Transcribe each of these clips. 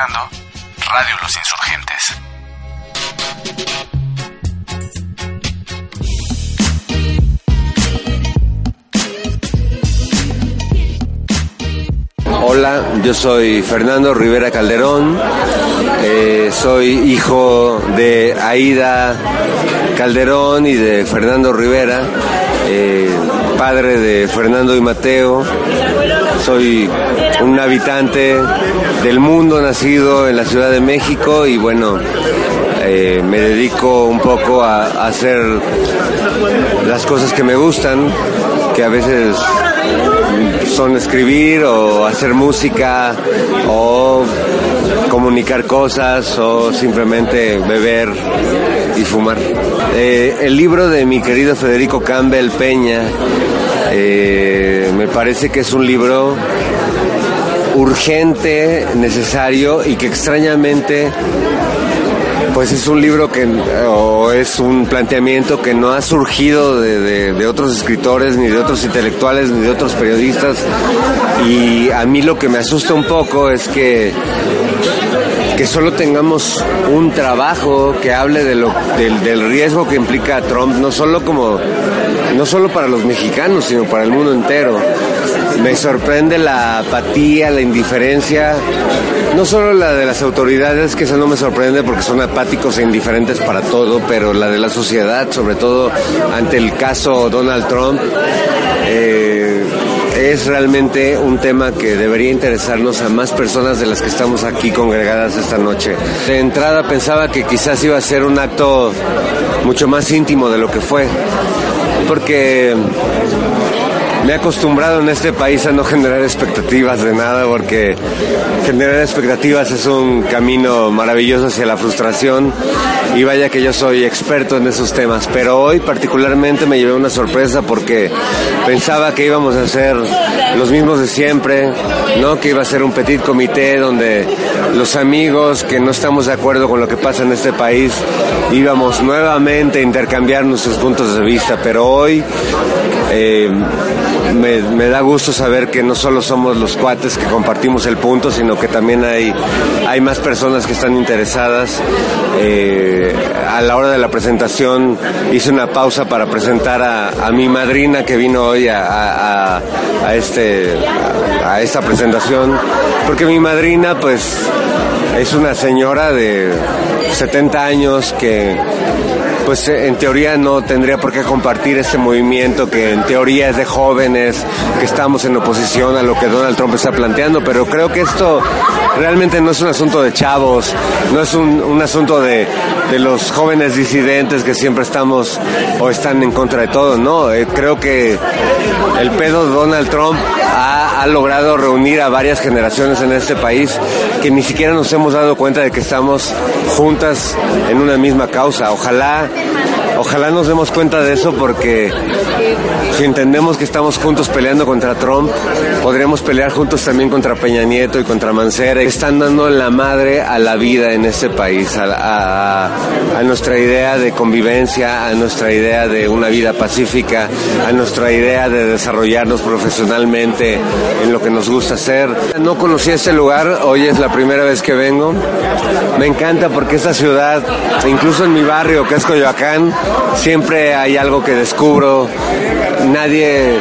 Radio Los Insurgentes. Hola, yo soy Fernando Rivera Calderón, eh, soy hijo de Aida Calderón y de Fernando Rivera, eh, padre de Fernando y Mateo, soy un habitante del mundo nacido en la Ciudad de México y bueno, eh, me dedico un poco a, hacer las cosas que me gustan, que a veces son escribir o hacer música o comunicar cosas o simplemente beber y fumar. Eh, el libro de mi querido Federico Campbell Peña eh, me parece que es un libro urgente, necesario y que extrañamente pues es un libro que o es un planteamiento que no ha surgido de, de, otros escritores ni de otros intelectuales ni de otros periodistas. Y a mí lo que me asusta un poco es que que solo tengamos un trabajo que hable del, del riesgo que implica Trump, no solo como no solo para los mexicanos, sino para el mundo entero. Me sorprende la apatía, la indiferencia, no solo la de las autoridades, que eso no me sorprende porque son apáticos e indiferentes para todo, pero la de la sociedad, sobre todo ante el caso Donald Trump. Eh, es realmente un tema que debería interesarnos a más personas de las que estamos aquí congregadas esta noche. De entrada pensaba que quizás iba a ser un acto mucho más íntimo de lo que fue, porque me he acostumbrado en este país a no generar expectativas de nada porque generar expectativas es un camino maravilloso hacia la frustración y vaya que yo soy experto en esos temas, pero hoy particularmente me llevé una sorpresa porque pensaba que íbamos a ser los mismos de siempre, ¿no? Que iba a ser un petit comité donde los amigos que no estamos de acuerdo con lo que pasa en este país íbamos nuevamente a intercambiar nuestros puntos de vista, pero hoy eh, me, da gusto saber que no solo somos los cuates que compartimos el punto, sino que también hay, hay más personas que están interesadas. Eh, a la hora de la presentación hice una pausa para presentar a, mi madrina que vino hoy a, a, este, a esta presentación, porque mi madrina pues es una señora de 70 años que pues eh, en teoría no tendría por qué compartir este movimiento que en teoría es de jóvenes, que estamos en oposición a lo que Donald Trump está planteando, pero creo que esto realmente no es un asunto de chavos, no es un, asunto de, los jóvenes disidentes que siempre estamos o están en contra de todo, no, eh, creo que el pedo de Donald Trump ha, ha logrado reunir a varias generaciones en este país que ni siquiera nos hemos dado cuenta de que estamos juntas en una misma causa. Ojalá Ojalá nos demos cuenta de eso porque si entendemos que estamos juntos peleando contra Trump, podríamos pelear juntos también contra Peña Nieto y contra Mancera. Están dando la madre a la vida en este país, a, nuestra idea de convivencia, a nuestra idea de una vida pacífica, a nuestra idea de desarrollarnos profesionalmente en lo que nos gusta hacer. No conocí este lugar, hoy es la primera vez que vengo. Me encanta porque esta ciudad, incluso en mi barrio, que es Coyoacán, siempre hay algo que descubro. Nadie,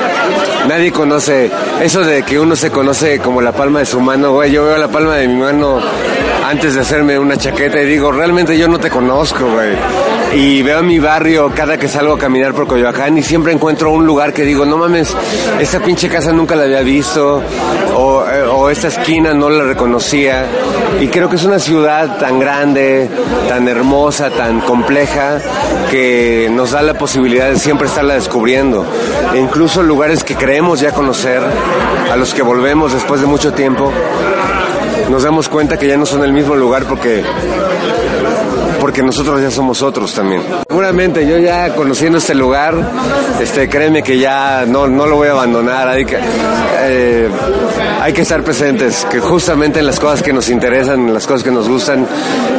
nadie conoce eso de que uno se conoce como la palma de su mano, güey. Yo veo la palma de mi mano antes de hacerme una chaqueta y digo, realmente yo no te conozco, güey. Y veo mi barrio cada que salgo a caminar por Coyoacán y siempre encuentro un lugar que digo, no mames, esta pinche casa nunca la había visto o, eh, esta esquina no la reconocía. Y creo que es una ciudad tan grande, tan hermosa, tan compleja, que nos da la posibilidad de siempre estarla descubriendo. E incluso lugares que creemos ya conocer, a los que volvemos después de mucho tiempo, nos damos cuenta que ya no son el mismo lugar porque porque nosotros ya somos otros también. Seguramente yo ya conociendo este lugar, este, créeme que ya no, no lo voy a abandonar, hay que, eh, estar presentes, que justamente en las cosas que nos interesan, en las cosas que nos gustan,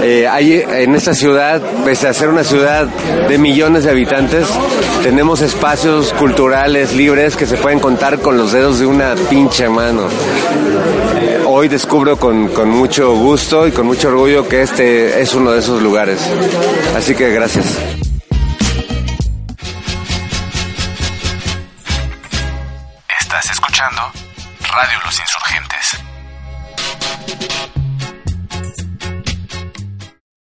eh, en esta ciudad, pese a ser una ciudad de millones de habitantes, tenemos espacios culturales libres que se pueden contar con los dedos de una pinche mano hoy descubro con, con mucho gusto y con mucho orgullo que este es uno de esos lugares. Así que gracias. Estás escuchando Radio Los Insurgentes.